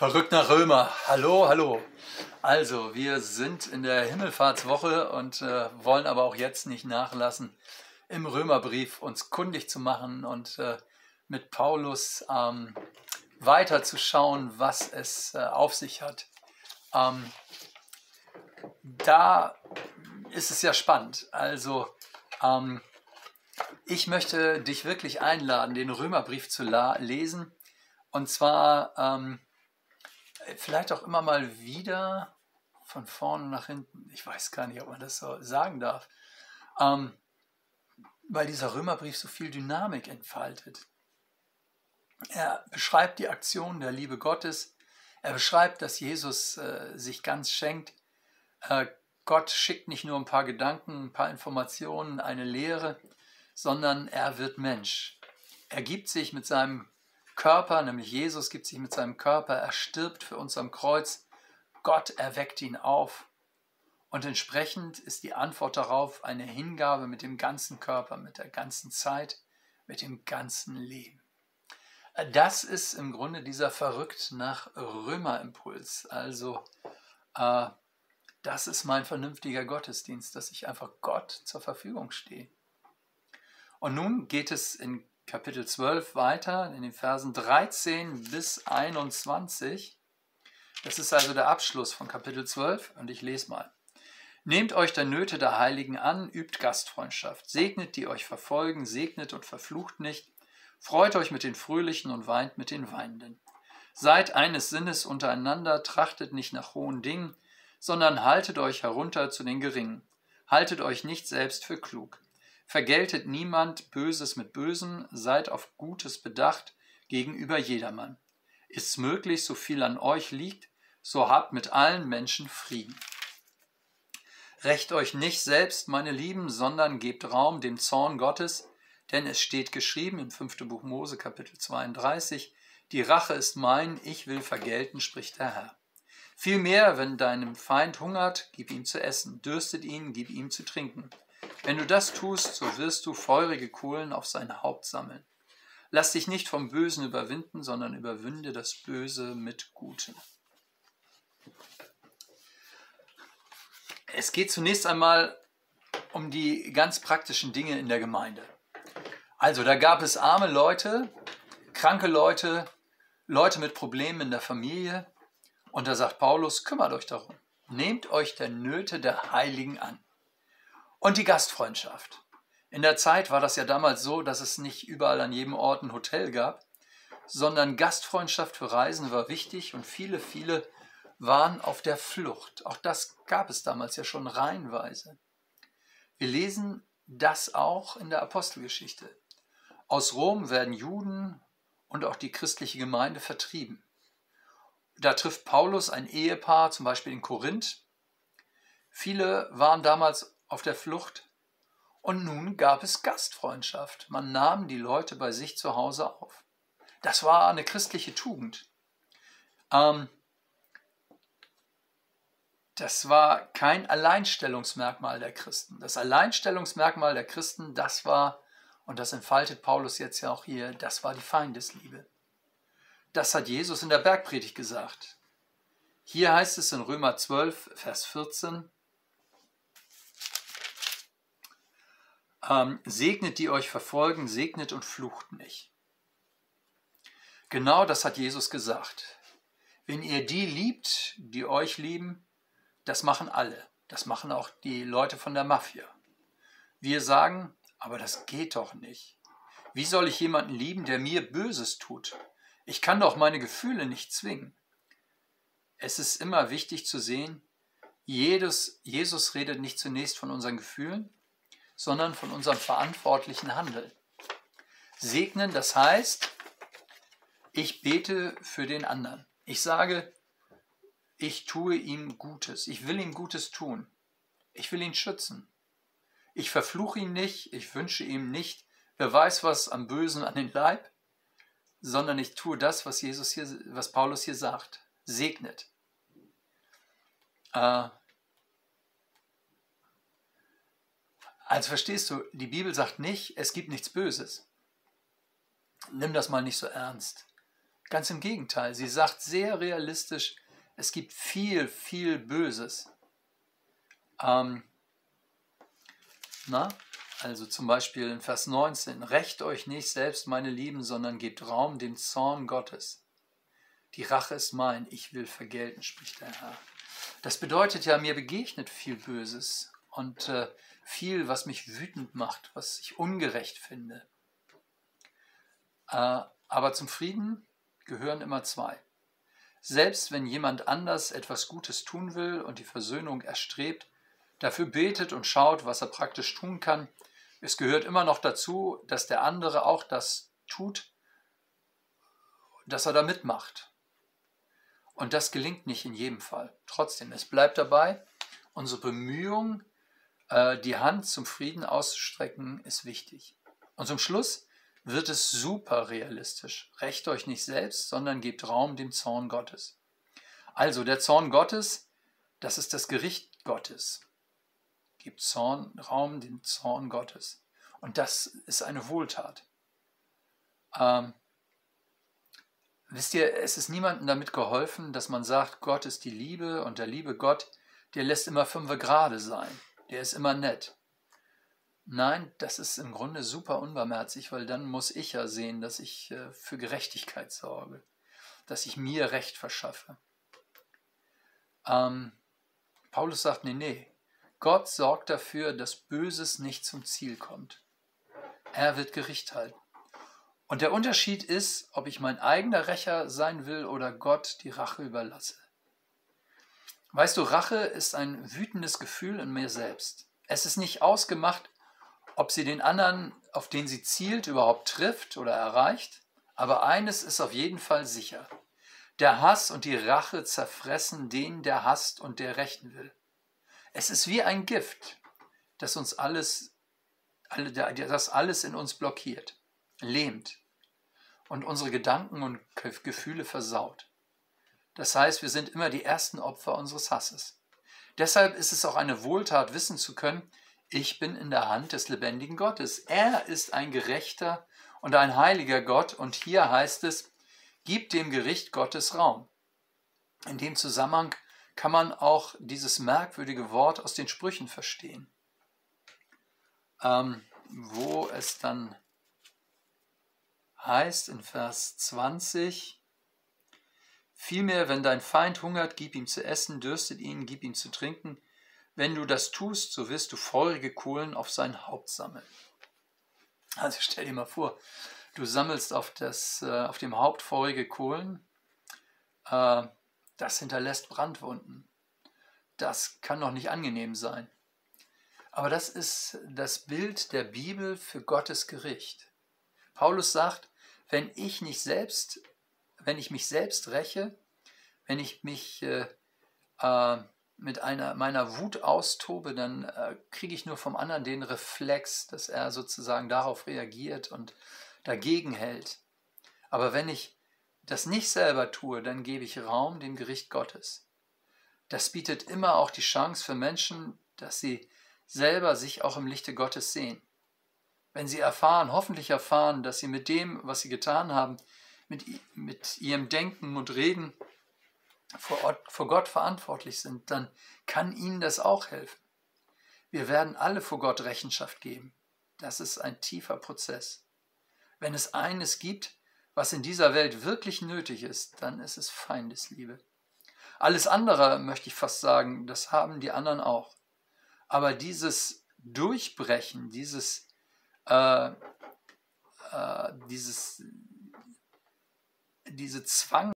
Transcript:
Verrückt nach Römer. Hallo, hallo. Also, wir sind in der Himmelfahrtswoche und äh, wollen aber auch jetzt nicht nachlassen, im Römerbrief uns kundig zu machen und äh, mit Paulus ähm, weiter zu schauen, was es äh, auf sich hat. Ähm, da ist es ja spannend. Also, ähm, ich möchte dich wirklich einladen, den Römerbrief zu lesen. Und zwar ähm, vielleicht auch immer mal wieder von vorne nach hinten. Ich weiß gar nicht, ob man das so sagen darf. Ähm, weil dieser Römerbrief so viel Dynamik entfaltet. Er beschreibt die Aktion der Liebe Gottes. Er beschreibt, dass Jesus äh, sich ganz schenkt. Äh, Gott schickt nicht nur ein paar Gedanken, ein paar Informationen, eine Lehre, sondern er wird Mensch. Er gibt sich mit seinem Körper, nämlich Jesus gibt sich mit seinem Körper, er stirbt für uns am Kreuz, Gott erweckt ihn auf. Und entsprechend ist die Antwort darauf eine Hingabe mit dem ganzen Körper, mit der ganzen Zeit, mit dem ganzen Leben. Das ist im Grunde dieser verrückt nach Römerimpuls. Also, äh, das ist mein vernünftiger Gottesdienst, dass ich einfach Gott zur Verfügung stehe. Und nun geht es in Kapitel 12 weiter, in den Versen 13 bis 21. Das ist also der Abschluss von Kapitel 12 und ich lese mal. Nehmt euch der Nöte der Heiligen an, übt Gastfreundschaft, segnet die euch verfolgen, segnet und verflucht nicht, freut euch mit den Fröhlichen und weint mit den Weinenden. Seid eines Sinnes untereinander, trachtet nicht nach hohen Dingen, sondern haltet euch herunter zu den Geringen. Haltet euch nicht selbst für klug. Vergeltet niemand Böses mit Bösem, seid auf Gutes bedacht gegenüber jedermann. Ist's möglich, so viel an euch liegt, so habt mit allen Menschen Frieden. Recht euch nicht selbst, meine Lieben, sondern gebt Raum dem Zorn Gottes, denn es steht geschrieben im 5. Buch Mose Kapitel 32, die Rache ist mein, ich will vergelten, spricht der Herr. Vielmehr, wenn deinem Feind hungert, gib ihm zu essen, dürstet ihn, gib ihm zu trinken. Wenn du das tust, so wirst du feurige Kohlen auf sein Haupt sammeln. Lass dich nicht vom Bösen überwinden, sondern überwinde das Böse mit Gutem. Es geht zunächst einmal um die ganz praktischen Dinge in der Gemeinde. Also da gab es arme Leute, kranke Leute, Leute mit Problemen in der Familie. Und da sagt Paulus, kümmert euch darum. Nehmt euch der Nöte der Heiligen an. Und die Gastfreundschaft. In der Zeit war das ja damals so, dass es nicht überall an jedem Ort ein Hotel gab, sondern Gastfreundschaft für Reisen war wichtig und viele, viele waren auf der Flucht. Auch das gab es damals ja schon reihenweise. Wir lesen das auch in der Apostelgeschichte. Aus Rom werden Juden und auch die christliche Gemeinde vertrieben. Da trifft Paulus ein Ehepaar, zum Beispiel in Korinth. Viele waren damals auf der Flucht. Und nun gab es Gastfreundschaft. Man nahm die Leute bei sich zu Hause auf. Das war eine christliche Tugend. Ähm, das war kein Alleinstellungsmerkmal der Christen. Das Alleinstellungsmerkmal der Christen, das war, und das entfaltet Paulus jetzt ja auch hier, das war die Feindesliebe. Das hat Jesus in der Bergpredigt gesagt. Hier heißt es in Römer 12, Vers 14, Ähm, segnet die euch verfolgen, segnet und flucht nicht. Genau das hat Jesus gesagt. Wenn ihr die liebt, die euch lieben, das machen alle. Das machen auch die Leute von der Mafia. Wir sagen, aber das geht doch nicht. Wie soll ich jemanden lieben, der mir Böses tut? Ich kann doch meine Gefühle nicht zwingen. Es ist immer wichtig zu sehen, jedes, Jesus redet nicht zunächst von unseren Gefühlen, sondern von unserem verantwortlichen Handeln. Segnen, das heißt, ich bete für den anderen. Ich sage, ich tue ihm Gutes. Ich will ihm Gutes tun. Ich will ihn schützen. Ich verfluche ihn nicht. Ich wünsche ihm nicht, wer weiß was am Bösen an den Leib, sondern ich tue das, was Jesus hier, was Paulus hier sagt. Segnet. Äh, Also verstehst du, die Bibel sagt nicht, es gibt nichts Böses. Nimm das mal nicht so ernst. Ganz im Gegenteil, sie sagt sehr realistisch, es gibt viel, viel Böses. Ähm, na, also zum Beispiel in Vers 19, Recht euch nicht selbst, meine Lieben, sondern gebt Raum dem Zorn Gottes. Die Rache ist mein, ich will vergelten, spricht der Herr. Das bedeutet ja, mir begegnet viel Böses und äh, viel, was mich wütend macht, was ich ungerecht finde. Äh, aber zum Frieden gehören immer zwei. Selbst wenn jemand anders etwas Gutes tun will und die Versöhnung erstrebt, dafür betet und schaut, was er praktisch tun kann, es gehört immer noch dazu, dass der andere auch das tut, dass er da mitmacht. Und das gelingt nicht in jedem Fall. Trotzdem, es bleibt dabei, unsere Bemühung, äh, die Hand zum Frieden auszustrecken, ist wichtig. Und zum Schluss wird es super realistisch. Recht euch nicht selbst, sondern gebt Raum dem Zorn Gottes. Also der Zorn Gottes, das ist das Gericht Gottes. Gebt Zorn, Raum dem Zorn Gottes. Und das ist eine Wohltat. Ähm, wisst ihr, es ist niemandem damit geholfen, dass man sagt, Gott ist die Liebe und der liebe Gott, der lässt immer fünfe gerade sein. Der ist immer nett. Nein, das ist im Grunde super unbarmherzig, weil dann muss ich ja sehen, dass ich äh, für Gerechtigkeit sorge, dass ich mir Recht verschaffe. Ähm, Paulus sagt, nee, nee, Gott sorgt dafür, dass Böses nicht zum Ziel kommt. Er wird Gericht halten. Und der Unterschied ist, ob ich mein eigener Rächer sein will oder Gott die Rache überlasse. Weißt du, Rache ist ein wütendes Gefühl in mir selbst. Es ist nicht ausgemacht, ob sie den anderen, auf den sie zielt, überhaupt trifft oder erreicht. Aber eines ist auf jeden Fall sicher. Der Hass und die Rache zerfressen den, der hasst und der rächen will. Es ist wie ein Gift, das uns alles, das alles in uns blockiert, lähmt und unsere Gedanken und Gefühle versaut. Das heißt, wir sind immer die ersten Opfer unseres Hasses. Deshalb ist es auch eine Wohltat, wissen zu können, ich bin in der Hand des lebendigen Gottes. Er ist ein gerechter und ein heiliger Gott und hier heißt es, gib dem Gericht Gottes Raum. In dem Zusammenhang kann man auch dieses merkwürdige Wort aus den Sprüchen verstehen, ähm, wo es dann heißt in Vers 20, Vielmehr, wenn dein Feind hungert, gib ihm zu essen, dürstet ihn, gib ihm zu trinken, wenn du das tust, so wirst du feurige Kohlen auf sein Haupt sammeln. Also stell dir mal vor, du sammelst auf, das, äh, auf dem Haupt feurige Kohlen. Äh, das hinterlässt Brandwunden. Das kann doch nicht angenehm sein. Aber das ist das Bild der Bibel für Gottes Gericht. Paulus sagt, wenn ich nicht selbst, wenn ich mich selbst räche, wenn ich mich äh, äh, mit einer meiner Wut austobe, dann äh, kriege ich nur vom anderen den Reflex, dass er sozusagen darauf reagiert und dagegen hält. Aber wenn ich das nicht selber tue, dann gebe ich Raum dem Gericht Gottes. Das bietet immer auch die Chance für Menschen, dass sie selber sich auch im Lichte Gottes sehen. Wenn sie erfahren, hoffentlich erfahren, dass sie mit dem, was sie getan haben, mit, mit ihrem Denken und Reden vor, Ort, vor Gott verantwortlich sind, dann kann ihnen das auch helfen. Wir werden alle vor Gott Rechenschaft geben. Das ist ein tiefer Prozess. Wenn es eines gibt, was in dieser Welt wirklich nötig ist, dann ist es Feindesliebe. Alles andere, möchte ich fast sagen, das haben die anderen auch. Aber dieses Durchbrechen, dieses, äh, äh, dieses, diese Zwang,